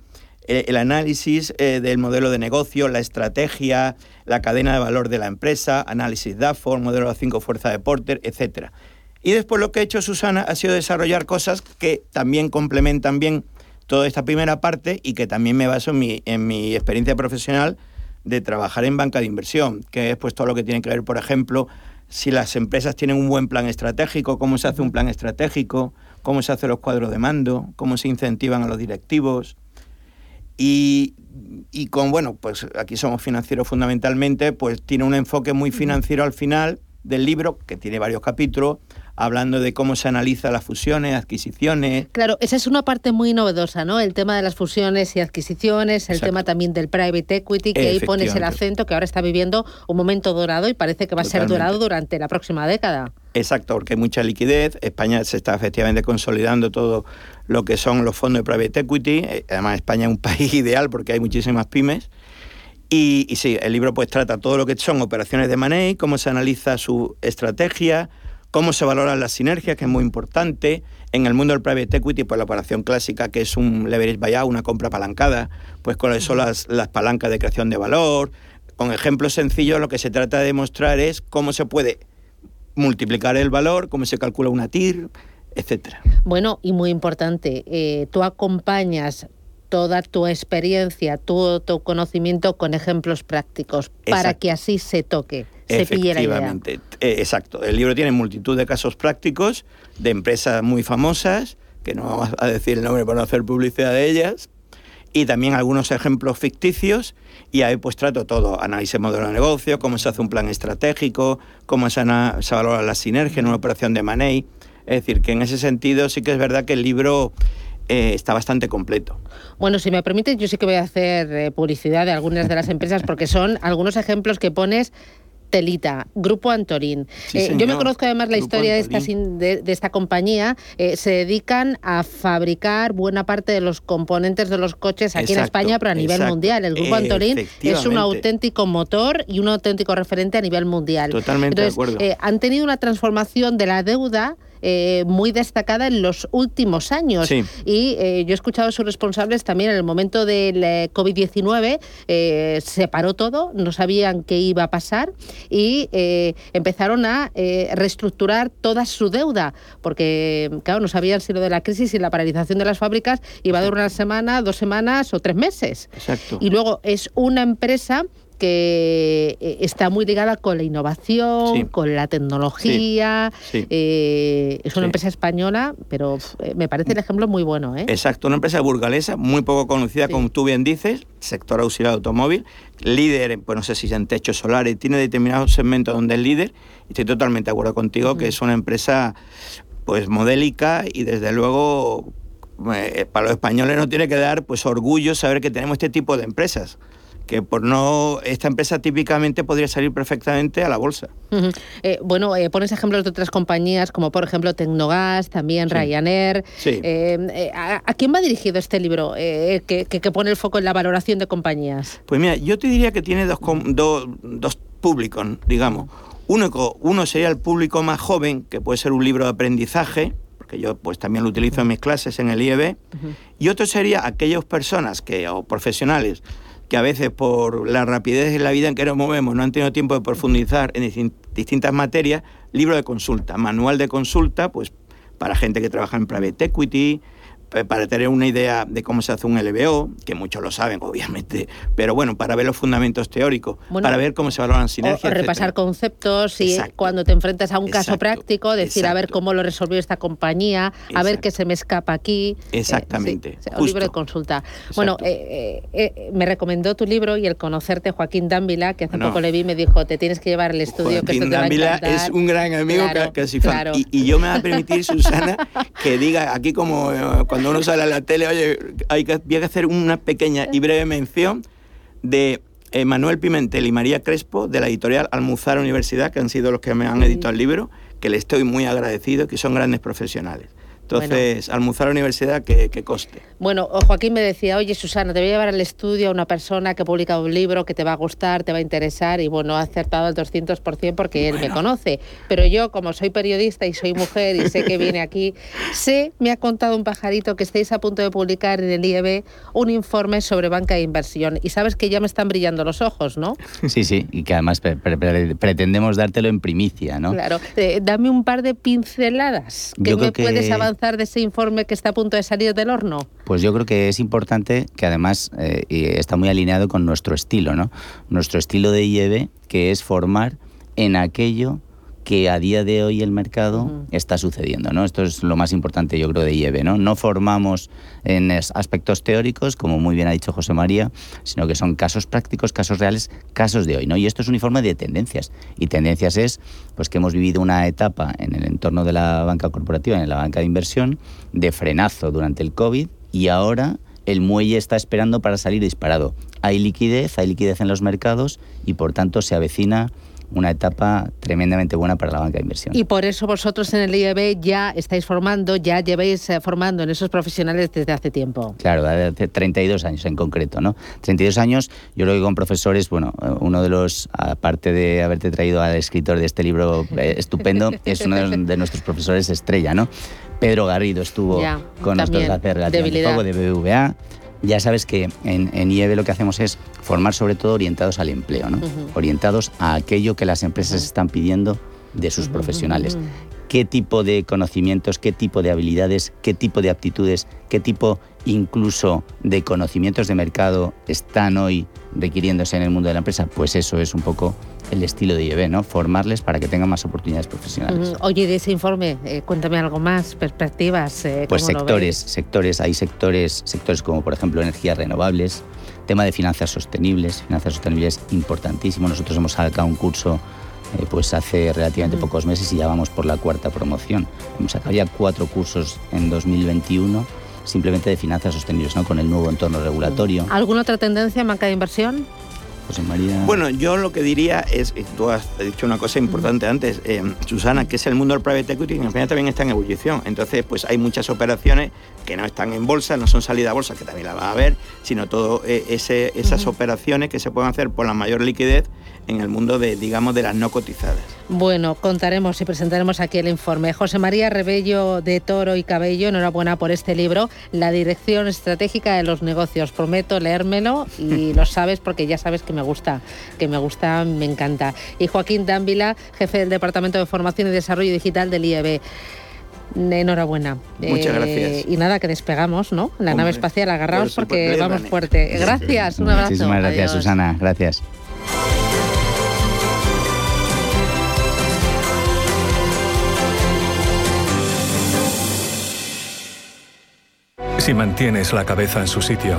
el análisis eh, del modelo de negocio, la estrategia, la cadena de valor de la empresa, análisis DAFO, modelo de cinco fuerzas de Porter, etcétera. Y después lo que ha hecho Susana ha sido desarrollar cosas que también complementan bien toda esta primera parte y que también me baso en mi, en mi experiencia profesional de trabajar en banca de inversión, que es pues todo lo que tiene que ver, por ejemplo, si las empresas tienen un buen plan estratégico, cómo se hace un plan estratégico, cómo se hacen los cuadros de mando, cómo se incentivan a los directivos. Y, y con, bueno, pues aquí somos financieros fundamentalmente, pues tiene un enfoque muy financiero al final del libro, que tiene varios capítulos, hablando de cómo se analiza las fusiones, adquisiciones, Claro, esa es una parte muy novedosa, ¿no? El tema de las fusiones y adquisiciones, el Exacto. tema también del private equity, que ahí pones el acento que ahora está viviendo un momento dorado y parece que va a ser dorado durante la próxima década. Exacto, porque hay mucha liquidez. España se está efectivamente consolidando todo lo que son los fondos de private equity. Eh, Además, España es un país ideal porque hay muchísimas pymes. Y, sí, el libro pues trata todo lo que son operaciones de money, cómo se analiza su estrategia, cómo se valoran las sinergias, que es muy importante. En el mundo del private equity, pues la operación clásica, que es un leverage buyout, una compra apalancada, pues con eso las, las palancas de creación de valor. Con ejemplos sencillos, lo que se trata de demostrar es cómo se puede multiplicar el valor, cómo se calcula una TIR, etcétera. Bueno, y muy importante, eh, tú acompañas toda tu experiencia, todo tu conocimiento con ejemplos prácticos para Exacto. que así se toque, se pille la idea. Eh, exacto. El libro tiene multitud de casos prácticos de empresas muy famosas, que no vamos a decir el nombre para no hacer publicidad de ellas, y también algunos ejemplos ficticios y ahí pues trato todo, análisis de modelo de negocio, cómo se hace un plan estratégico, cómo se, valora la sinergia en una operación de money. Es decir, que en ese sentido sí que es verdad que el libro eh, está bastante completo. Bueno, si me permite, yo sí que voy a hacer eh, publicidad de algunas de las empresas porque son algunos ejemplos que pones Telita, Grupo Antorín. Eh, yo me conozco además la historia de esta, de, esta, compañía. se dedican a fabricar buena parte de los componentes de los coches aquí en España, pero a nivel mundial. El Grupo Antorín es un auténtico motor y un auténtico referente a nivel mundial. Totalmente de acuerdo. han tenido una transformación de la deuda eh, muy destacada en los últimos años. Y eh, yo he escuchado a sus responsables también en el momento del eh, COVID-19, se paró todo, no sabían qué iba a pasar y empezaron a reestructurar toda su deuda, porque, claro, no sabían si lo de la crisis y la paralización de las fábricas iba a durar una semana, dos semanas o tres meses. Exacto. Y luego es una empresa que eh, está muy ligada con la innovación, con la tecnología. Eh, es una empresa española, pero eh, me parece el ejemplo muy bueno. Exacto, una empresa burgalesa muy poco conocida, como tú bien dices, sector auxiliar automóvil, líder, pues no sé si en techos solares, tiene determinados segmentos donde es líder. Estoy totalmente de acuerdo contigo que es una empresa pues modélica y desde luego para los españoles no tiene que dar pues orgullo saber que tenemos este tipo de empresas que por no esta empresa típicamente podría salir perfectamente a la bolsa. Eh, bueno, eh, pones ejemplos de otras compañías como por ejemplo Tecnogas, también Ryanair. Eh, ¿a, quién va dirigido este libro que, que, pone el foco en la valoración de compañías? Pues mira, yo te diría que tiene dos, dos, dos públicos, digamos. Uno, uno sería el público más joven, que puede ser un libro de aprendizaje, porque yo pues también lo utilizo en mis clases en el IEB, y otro sería aquellas personas que, o profesionales que a veces por la rapidez de la vida en que nos movemos no han tenido tiempo de profundizar en distintas materias, libro de consulta, manual de consulta, pues para gente que trabaja en private equity, para tener una idea de cómo se hace un LBO, que muchos lo saben, obviamente, pero bueno, para ver los fundamentos teóricos, para ver cómo se valoran sinergias. O repasar conceptos y cuando te enfrentas a un caso práctico, decir a ver cómo lo resolvió esta compañía, a ver qué se me escapa aquí. Eh, Exactamente. un libro de consulta. Bueno, eh, eh, me recomendó tu libro y el conocerte, Joaquín Dávila, que hace poco le vi, me dijo, te tienes que llevar al estudio. Joaquín que Dávila es un gran amigo que, y, yo me voy a permitir, Susana, que diga aquí como cuando cuando uno sale a la tele, oye, hay que, hacer una pequeña y breve mención de eh, Manuel Pimentel y María Crespo de la editorial Almuzara Universidad, que han sido los que me han editado el libro, que le estoy muy agradecido, que son grandes profesionales. Entonces, almorzar a la universidad, que, coste. Bueno, Joaquín me decía, oye, Susana, te voy a llevar al estudio a una persona que ha publicado un libro que te va a gustar, te va a interesar, y bueno, ha acertado al 200% porque él me conoce. Pero yo, como soy periodista y soy mujer y sé que viene aquí, sé, me ha contado un pajarito que estáis a punto de publicar en el IEB un informe sobre banca de inversión. Y sabes que ya me están brillando los ojos, ¿no? Sí, sí, y que además pretendemos dártelo en primicia, ¿no? Claro. Eh, dame un par de pinceladas que me puedes avanzar de ese informe que está a punto de salir del horno? Pues yo creo que es importante que además eh, está muy alineado con nuestro estilo, ¿no? Nuestro estilo de IEB, que es formar en aquello que a día de hoy el mercado está sucediendo. ¿no? Esto es lo más importante, yo creo, de IEB. ¿no? no formamos en aspectos teóricos, como muy bien ha dicho José María, sino que son casos prácticos, casos reales, casos de hoy. ¿no? Y esto es un informe de tendencias. Y tendencias es pues, que hemos vivido una etapa en el entorno de la banca corporativa, en la banca de inversión, de frenazo durante el COVID y ahora el muelle está esperando para salir disparado. Hay liquidez, hay liquidez en los mercados y por tanto se avecina una etapa tremendamente buena para la banca de inversión. Y por eso vosotros en el IEB ya estáis formando, ya llevéis eh, formando en esos profesionales desde hace tiempo. Claro, hace 32 años en concreto, ¿no? 32 años, yo creo que con profesores, bueno, eh, uno de los, aparte de haberte traído al escritor de este libro eh, estupendo, es uno de, nuestros profesores estrella, ¿no? Pedro Garrido estuvo con nosotros hace relativamente poco de BBVA. Ya sabes que en, en IEB lo que hacemos es formar sobre todo orientados al empleo, ¿no? orientados a aquello que las empresas están pidiendo de sus profesionales. qué tipo de conocimientos, qué tipo de habilidades, qué tipo de aptitudes, qué tipo incluso de conocimientos de mercado están hoy requiriéndose en el mundo de la empresa, pues eso es un poco el estilo de IEB, ¿no? Formarles para que tengan más oportunidades profesionales. Oye, de ese informe, eh, cuéntame algo más, perspectivas. Eh, pues sectores, sectores, hay sectores, sectores como por ejemplo energías renovables, tema de finanzas sostenibles, finanzas sostenibles importantísimo. Nosotros hemos sacado un curso eh, pues hace relativamente pocos meses y ya vamos por la cuarta promoción. Hemos sacado ya cuatro cursos en 2021 simplemente de finanzas sostenibles, ¿no? con el nuevo entorno regulatorio. ¿Alguna otra tendencia en banca de inversión? José María. Bueno, yo lo que diría es, tú has dicho una cosa importante antes, eh, Susana, que es el mundo del private equity, que en España también está en ebullición. Entonces, pues hay muchas operaciones que no están en bolsa, no son salida a bolsa, que también la va a haber, sino todo eh, ese, esas operaciones que se pueden hacer por la mayor liquidez en el mundo de, digamos, de las no cotizadas. Bueno, contaremos y presentaremos aquí el informe. José María Rebello de Toro y Cabello, enhorabuena por este libro, La Dirección Estratégica de los Negocios. Prometo leérmelo y lo sabes porque ya sabes que me gusta, que me gusta, me encanta. Y Joaquín Dávila, jefe del Departamento de Formación y Desarrollo Digital del IEB. Enhorabuena. Muchas eh, gracias. y nada, que despegamos, ¿no? La nave espacial, agarraos porque vamos fuerte. Gracias, un abrazo. Muchísimas gracias, Susana. Gracias. Si mantienes la cabeza en su sitio,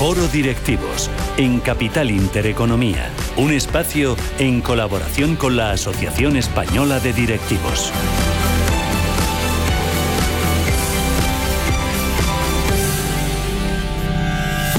Foro Directivos, en Capital Intereconomía, un espacio en colaboración con la Asociación Española de Directivos.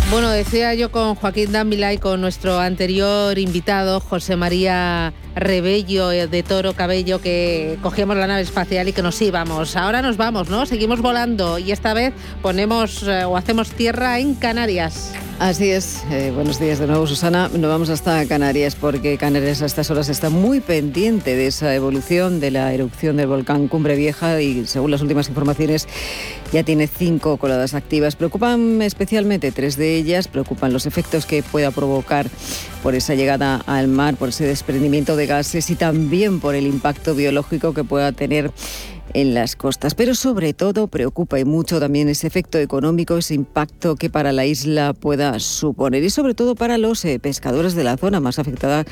Bueno, decía yo con Joaquín Dávila y con nuestro anterior invitado, José María Rebello eh, de Toro Cabello, que cogíamos la nave espacial y que nos íbamos. Ahora nos vamos, ¿no? Seguimos volando y esta vez ponemos eh, o hacemos tierra en Canarias. Así es. Eh, buenos días de nuevo, Susana. Nos vamos hasta Canarias porque Canarias a estas horas está muy pendiente de esa evolución de la erupción del volcán Cumbre Vieja y según las últimas informaciones ya tiene cinco coladas activas. Preocupan especialmente tres de ellas. Preocupan los efectos que pueda provocar por esa llegada al mar, por ese desprendimiento de gases y también por el impacto biológico que pueda tener en las costas. Pero sobre todo preocupa y mucho también ese efecto económico, ese impacto que para la isla pueda suponer y sobre todo para los eh, pescadores de la zona más afectada,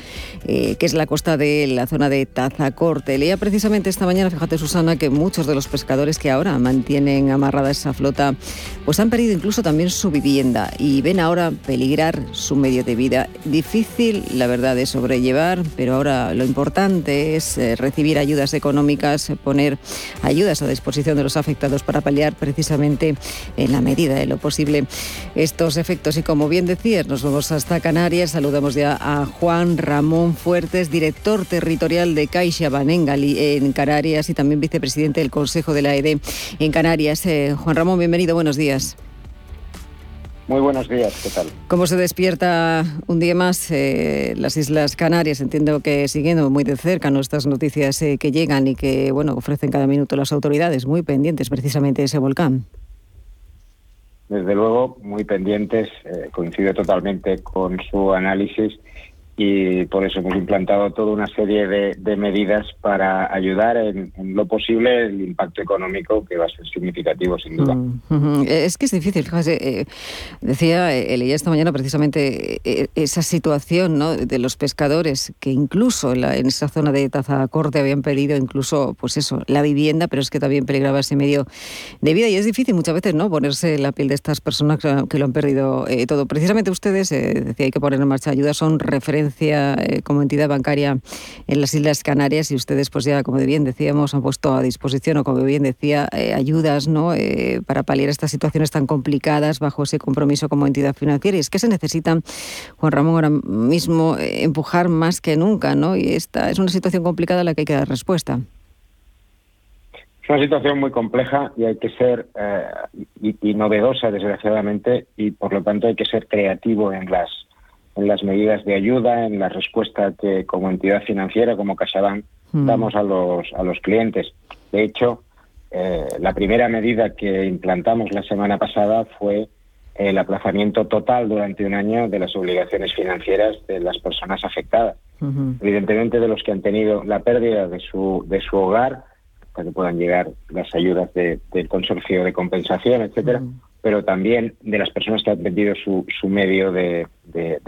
eh, que es la costa de la zona de Tazacorte. Leía precisamente esta mañana, fíjate Susana, que muchos de los pescadores que ahora mantienen amarrada esa flota, pues han perdido incluso también su vivienda y ven ahora peligrar su medio de vida. Difícil, la verdad, de sobrellevar, pero ahora lo importante es eh, recibir ayudas económicas, poner ayudas a disposición de los afectados para paliar precisamente en la medida de lo posible estos efectos. Y como bien decías, nos vamos hasta Canarias. Saludamos ya a Juan Ramón Fuertes, director territorial de CaixaBank en, en Canarias y también vicepresidente del Consejo de la ED en Canarias. Eh, Juan Ramón, bienvenido, buenos días. Muy buenos días, ¿qué tal? ¿Cómo se despierta un día más eh, las Islas Canarias? Entiendo que siguiendo muy de cerca nuestras noticias eh, que llegan y que bueno ofrecen cada minuto las autoridades, muy pendientes precisamente de ese volcán. Desde luego, muy pendientes, eh, coincido totalmente con su análisis y por eso hemos implantado toda una serie de, medidas para ayudar en, lo posible el impacto económico que va a ser significativo sin duda. Mm, es que es difícil, fíjate, eh, decía, eh, leía esta mañana precisamente eh, esa situación ¿no? de los pescadores que incluso en, esa zona de Tazacorte habían pedido incluso, pues eso, la vivienda, pero es que también peligraba ese medio de vida y es difícil muchas veces no ponerse la piel de estas personas que, lo han perdido todo. Precisamente ustedes, decía, hay que poner en marcha ayudas, son referencias eh, como entidad bancaria en las Islas Canarias y ustedes, pues ya, como bien decíamos, han puesto a disposición, o como bien decía, eh, ayudas ¿no? Eh, para paliar estas situaciones tan complicadas bajo ese compromiso como entidad financiera. Y es que se necesitan, Juan Ramón, ahora mismo empujar más que nunca, ¿no? Y esta es una situación complicada a la que hay que dar respuesta. Es una situación muy compleja y hay que ser y, novedosa, desgraciadamente, y por lo tanto hay que ser creativo en las en las medidas de ayuda, en la respuesta que como entidad financiera, como CaixaBank, hmm. damos a los, a los clientes. De hecho, eh, la primera medida que implantamos la semana pasada fue el aplazamiento total durante un año de las obligaciones financieras de las personas afectadas. Evidentemente de los que han tenido la pérdida de su, de su hogar, para que puedan llegar las ayudas del consorcio de compensación, etcétera, pero también de las personas que han perdido su, su medio de,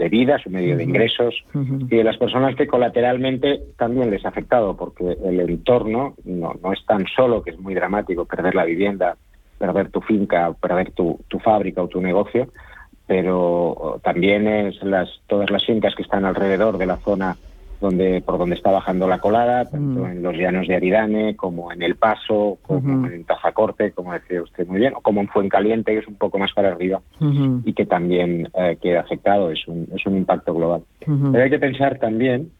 vida, su medio de ingresos, y de las personas que colateralmente también les ha afectado, porque el entorno no, no es tan solo, que es muy dramático, perder la vivienda, perder tu finca, perder tu, tu fábrica o tu negocio, pero también es las, todas las fincas que están alrededor de la zona donde por donde está bajando la colada, tanto mm. en los llanos de Aridane como en El Paso, como en Tazacorte, como decía usted muy bien, o como en Fuencaliente, que es un poco más para arriba y que también eh, queda afectado. Es un, es un impacto global. Pero hay que pensar también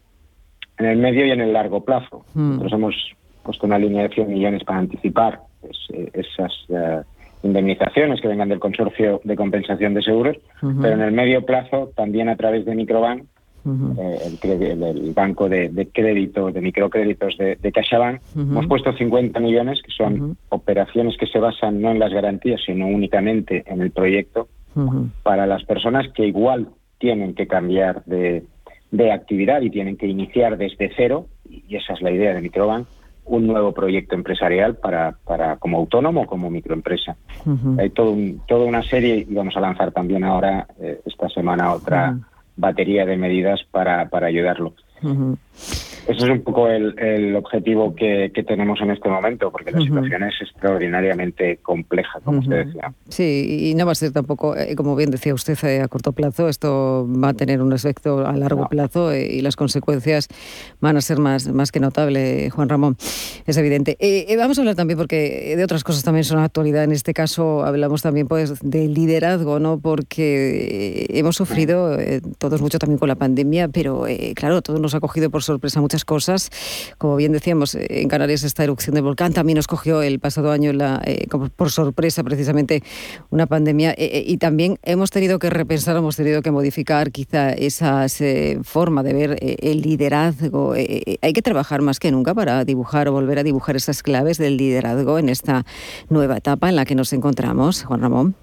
en el medio y en el largo plazo. Mm. Nosotros hemos puesto una línea de 100 millones para anticipar pues, eh, esas eh, indemnizaciones que vengan del consorcio de compensación de seguros, pero en el medio plazo también a través de Microbank eh, el, banco de, crédito, de microcréditos de, de CaixaBank, hemos puesto 50 millones, que son operaciones que se basan no en las garantías, sino únicamente en el proyecto, para las personas que igual tienen que cambiar de, actividad y tienen que iniciar desde cero, y esa es la idea de Microbank, un nuevo proyecto empresarial para, para como autónomo o como microempresa. Hay todo toda una serie, y vamos a lanzar también ahora, eh, esta semana, otra batería de medidas para, para ayudarlo. Ese es un poco el, objetivo que, tenemos en este momento, porque la situación es extraordinariamente compleja, como usted decía. Sí, y no va a ser tampoco, eh, como bien decía usted, eh, a corto plazo, esto va a tener un efecto a largo plazo eh, y las consecuencias van a ser más, más que notables, Juan Ramón, es evidente. vamos a hablar también, porque de otras cosas también son actualidad, en este caso hablamos también pues de liderazgo, ¿no? porque hemos sufrido todos mucho también con la pandemia, pero claro, todos nos ha cogido por sorpresa cosas. Como bien decíamos, eh, en Canarias esta erupción del volcán también nos cogió el pasado año la, eh, por sorpresa precisamente una pandemia eh, y también hemos tenido que repensar, hemos tenido que modificar quizá esa forma de ver el liderazgo. hay que trabajar más que nunca para dibujar o volver a dibujar esas claves del liderazgo en esta nueva etapa en la que nos encontramos. Juan Ramón.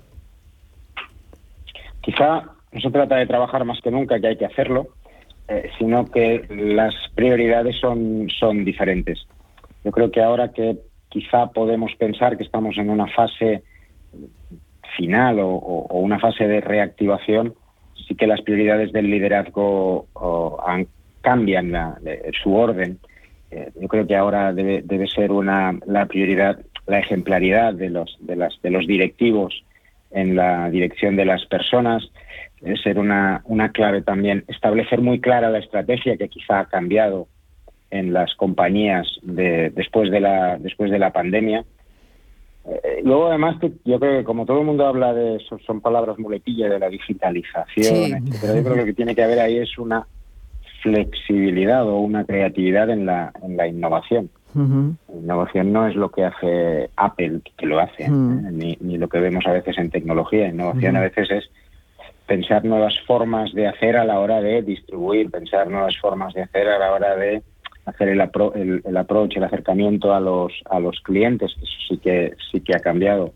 Quizá no se trata de trabajar más que nunca, que hay que hacerlo, eh, sino que las prioridades son, son diferentes. Yo creo que ahora que quizá podemos pensar que estamos en una fase final o, una fase de reactivación, sí que las prioridades del liderazgo cambian su orden. Eh, yo creo que ahora debe, debe ser una la prioridad la ejemplaridad de los de las de los directivos en la dirección de las personas debe ser una, una clave también establecer muy clara la estrategia que quizá ha cambiado en las compañías de, después de la después de la pandemia. Eh, luego además yo creo que como todo el mundo habla de son palabras muletillas de la digitalización pero yo creo que lo que tiene que haber ahí es una flexibilidad o una creatividad en la en la innovación Innovación no es lo que hace Apple, que lo hace, ¿eh? ni, ni, lo que vemos a veces en tecnología. Innovación a veces es pensar nuevas formas de hacer a la hora de distribuir, pensar nuevas formas de hacer a la hora de hacer el, el, el approach, el acercamiento a los a los clientes, eso sí que sí que ha cambiado.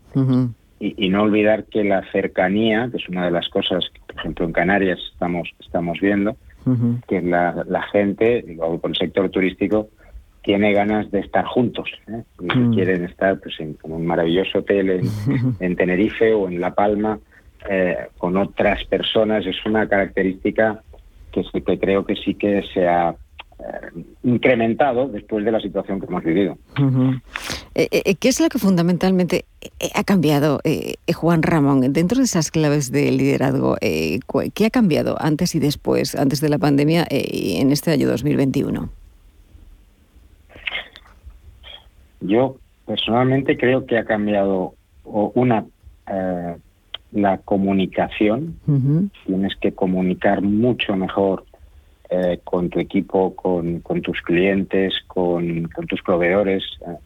y, y, no olvidar que la cercanía, que es una de las cosas que, por ejemplo, en Canarias estamos estamos viendo, que la, la gente, con el sector turístico, tiene ganas de estar juntos. ¿eh? Mm. Quieren estar pues, en un maravilloso hotel en, Tenerife o en La Palma eh, con otras personas. Es una característica que, creo que sí que se ha eh, incrementado después de la situación que hemos vivido. ¿Qué es lo que fundamentalmente ha cambiado, Juan Ramón, dentro de esas claves del liderazgo? ¿Qué ha cambiado antes y después, antes de la pandemia, en este año 2021? Yo personalmente creo que ha cambiado una eh, la comunicación. Tienes que comunicar mucho mejor eh, con tu equipo, con, tus clientes, con, tus proveedores. Eh.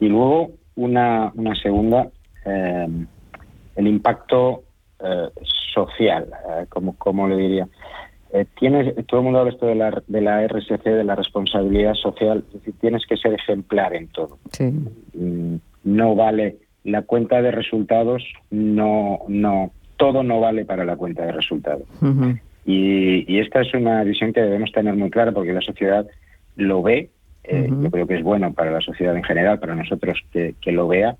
Y luego una, una segunda, el impacto social, como, como le diría. Eh, tienes, todo el mundo habla esto de la, de la RSC, de la responsabilidad social, es decir, tienes que ser ejemplar en todo. Mm, no vale la cuenta de resultados, no, no, todo no vale para la cuenta de resultados. y, esta es una visión que debemos tener muy clara porque la sociedad lo ve, eh, yo creo que es bueno para la sociedad en general, para nosotros que, que lo vea,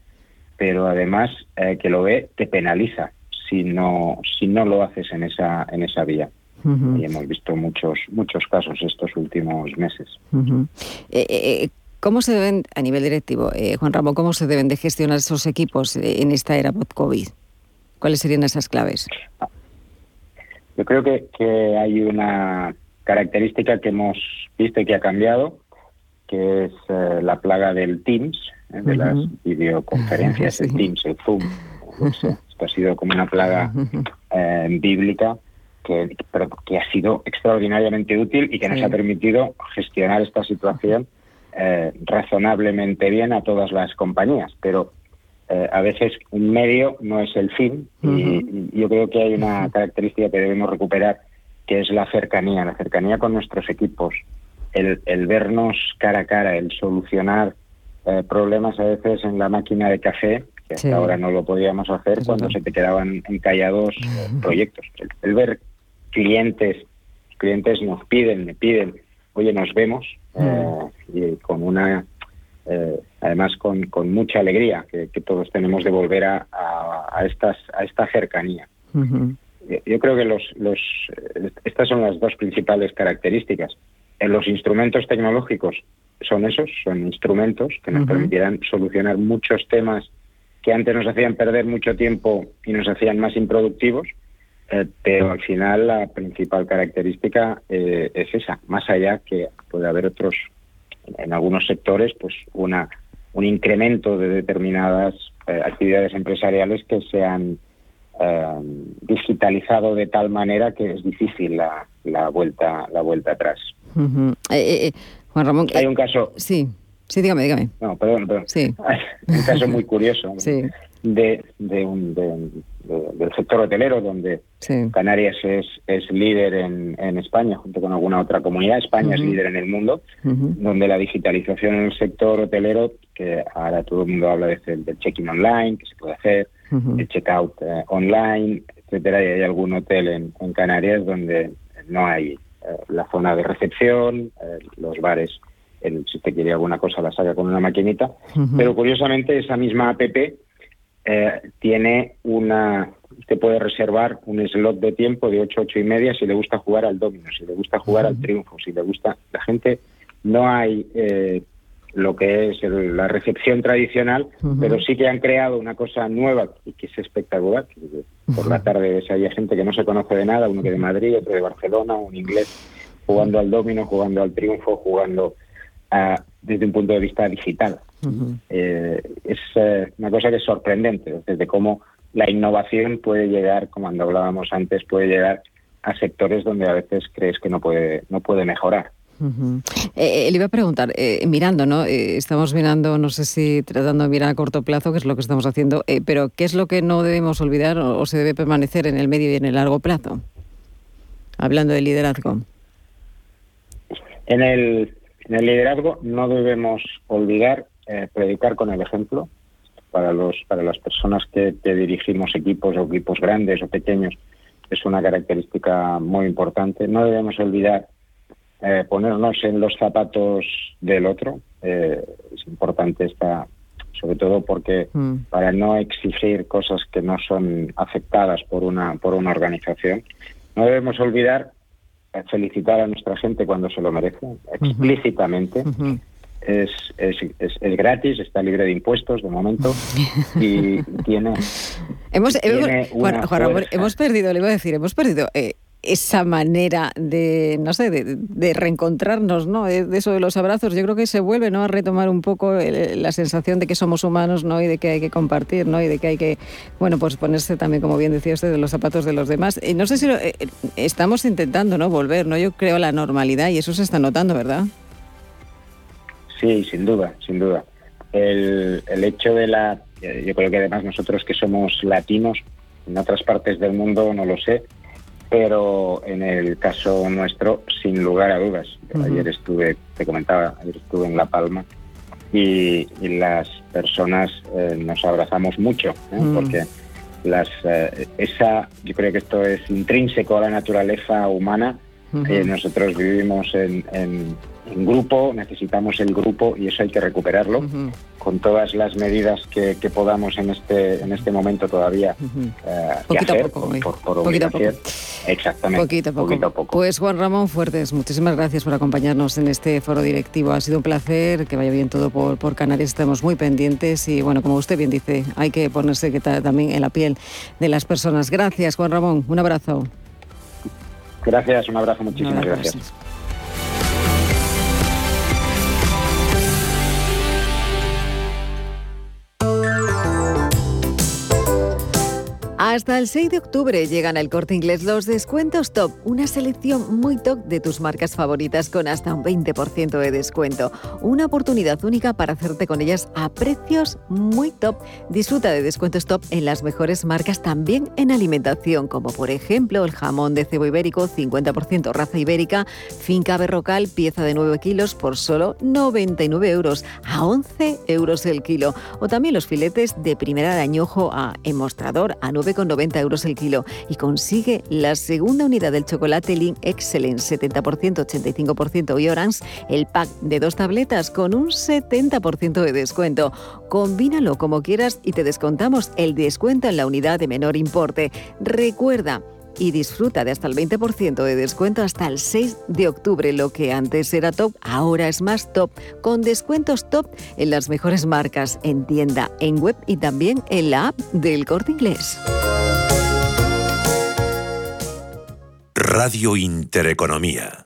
pero además eh, que lo ve te penaliza si no, si no lo haces en esa, en esa vía. Y hemos visto muchos, muchos casos estos últimos meses. Eh, eh, eh, ¿Cómo se deben, a nivel directivo, Juan Ramón, cómo se deben de gestionar esos equipos en esta era post-COVID? ¿Cuáles serían esas claves? Yo creo que, que hay una característica que hemos visto y que ha cambiado, que es la plaga del Teams, de las videoconferencias, el Teams, el Zoom. Esto ha sido como una plaga bíblica que, pero que ha sido extraordinariamente útil y que nos ha permitido gestionar esta situación eh, razonablemente bien a todas las compañías. Pero eh, a veces un medio no es el fin y, yo creo que hay una característica que debemos recuperar que es la cercanía, la cercanía con nuestros equipos, el, el vernos cara a cara, el solucionar eh, problemas a veces en la máquina de café que hasta ahora no lo podíamos hacer cuando se te quedaban encallados proyectos. el, ver clientes, clientes nos piden, me piden, oye, nos vemos, mm. eh, y con una, eh, además con, con, mucha alegría que, todos tenemos de volver a, a, estas, a esta cercanía. Yo creo que los, los, estas son las dos principales características. En los instrumentos tecnológicos son esos, son instrumentos que nos permitirán solucionar muchos temas que antes nos hacían perder mucho tiempo y nos hacían más improductivos eh, pero al final la principal característica eh, es esa, más allá que puede haber otros, en algunos sectores, pues una un incremento de determinadas eh, actividades empresariales que se han digitalizado de tal manera que es difícil la, la vuelta la vuelta atrás. Juan Ramón, hay un caso. Sí. Sí, dígame, dígame. No, perdón, perdón. Sí. Un caso muy curioso de, de, un, del sector hotelero, donde Canarias es, es líder en, en, España, junto con alguna otra comunidad. España es líder en el mundo, donde la digitalización en el sector hotelero, que ahora todo el mundo habla de, del check-in online, que se puede hacer, el check-out eh, online, etcétera, y hay algún hotel en, en Canarias donde no hay eh, la zona de recepción, eh, los bares si usted quiere alguna cosa la saca con una maquinita. Pero curiosamente esa misma app eh, tiene una, usted puede reservar un slot de tiempo de 8, 8 y media si le gusta jugar al domino, si le gusta jugar al triunfo, si le gusta, la gente, no hay eh, lo que es la recepción tradicional, pero sí que han creado una cosa nueva y que es espectacular. por la tarde ves hay gente que no se conoce de nada, uno que de Madrid, otro de Barcelona, un inglés jugando al domino, jugando al triunfo, jugando a, desde un punto de vista digital. Eh, es eh, una cosa que es sorprendente, desde cómo la innovación puede llegar, como hablábamos antes, puede llegar a sectores donde a veces crees que no puede, no puede mejorar. Eh, le iba a preguntar, mirando, ¿no? estamos mirando, no sé si tratando de mirar a corto plazo, que es lo que estamos haciendo, pero ¿qué es lo que no debemos olvidar o, se debe permanecer en el medio y en el largo plazo? Hablando de liderazgo. En el, en el liderazgo no debemos olvidar eh, predicar con el ejemplo para los para las personas que, dirigimos equipos o equipos grandes o pequeños. Es una característica muy importante. No debemos olvidar eh, ponernos en los zapatos del otro. Eh, es importante esta sobre todo porque mm. para no exigir cosas que no son aceptadas por una por una organización no debemos olvidar felicitar a nuestra gente cuando se lo merece explícitamente es, es, es, gratis, está libre de impuestos de momento y tiene. Hemos, hemos, perdido, le iba a decir, hemos perdido. Eh, esa manera de, no sé, de, reencontrarnos, ¿no? De, eso de los abrazos, yo creo que se vuelve, ¿no? A retomar un poco la sensación de que somos humanos, ¿no? Y de que hay que compartir, ¿no? Y de que hay que, bueno, pues ponerse también, como bien decía usted, de los zapatos de los demás. Y no sé si eh, estamos intentando, ¿no? Volver, ¿no? Yo creo la normalidad y eso se está notando, ¿verdad? Sí, sin duda, sin duda. El, el hecho de la... Yo creo que además nosotros que somos latinos, en otras partes del mundo no lo sé, pero en el caso nuestro, sin lugar a dudas. Ayer estuve, te comentaba, ayer estuve en La Palma y, las personas eh, nos abrazamos mucho, ¿eh? mm. porque las, eh, esa, yo creo que esto es intrínseco a la naturaleza humana. nosotros vivimos en, en grupo, necesitamos el grupo y eso hay que recuperarlo con todas las medidas que, podamos en este en este momento todavía eh, poquito a poco, por, poquito a poco. Exactamente. Poquito a, poco. Pues Juan Ramón Fuertes, muchísimas gracias por acompañarnos en este foro directivo. Ha sido un placer, que vaya bien todo por, por Canarias. Estamos muy pendientes y bueno, como usted bien dice, hay que ponerse que también en la piel de las personas. Gracias, Juan Ramón. Un abrazo. Gracias, un abrazo, muchísimas gracias. Hasta el 6 de octubre llegan al corte inglés los descuentos top, una selección muy top de tus marcas favoritas con hasta un 20% de descuento. Una oportunidad única para hacerte con ellas a precios muy top. Disfruta de descuentos top en las mejores marcas también en alimentación, como por ejemplo el jamón de cebo ibérico 50% raza ibérica, finca berrocal, pieza de 9 kilos por solo 99 euros, a 11 euros el kilo. O también los filetes de primera de a, en mostrador a 9,99 1,90 euros el kilo y consigue la segunda unidad del chocolate Lean Excellence 70%, 85% y Orange, el pack de dos tabletas con un 70% de descuento. Combínalo como quieras y te descontamos el descuento en la unidad de menor importe. Recuerda, y disfruta de hasta el 20% de descuento hasta el 6 de octubre. Lo que antes era top, ahora es más top, con descuentos top en las mejores marcas, en tienda, en web y también en la app del corte inglés. Radio Intereconomía.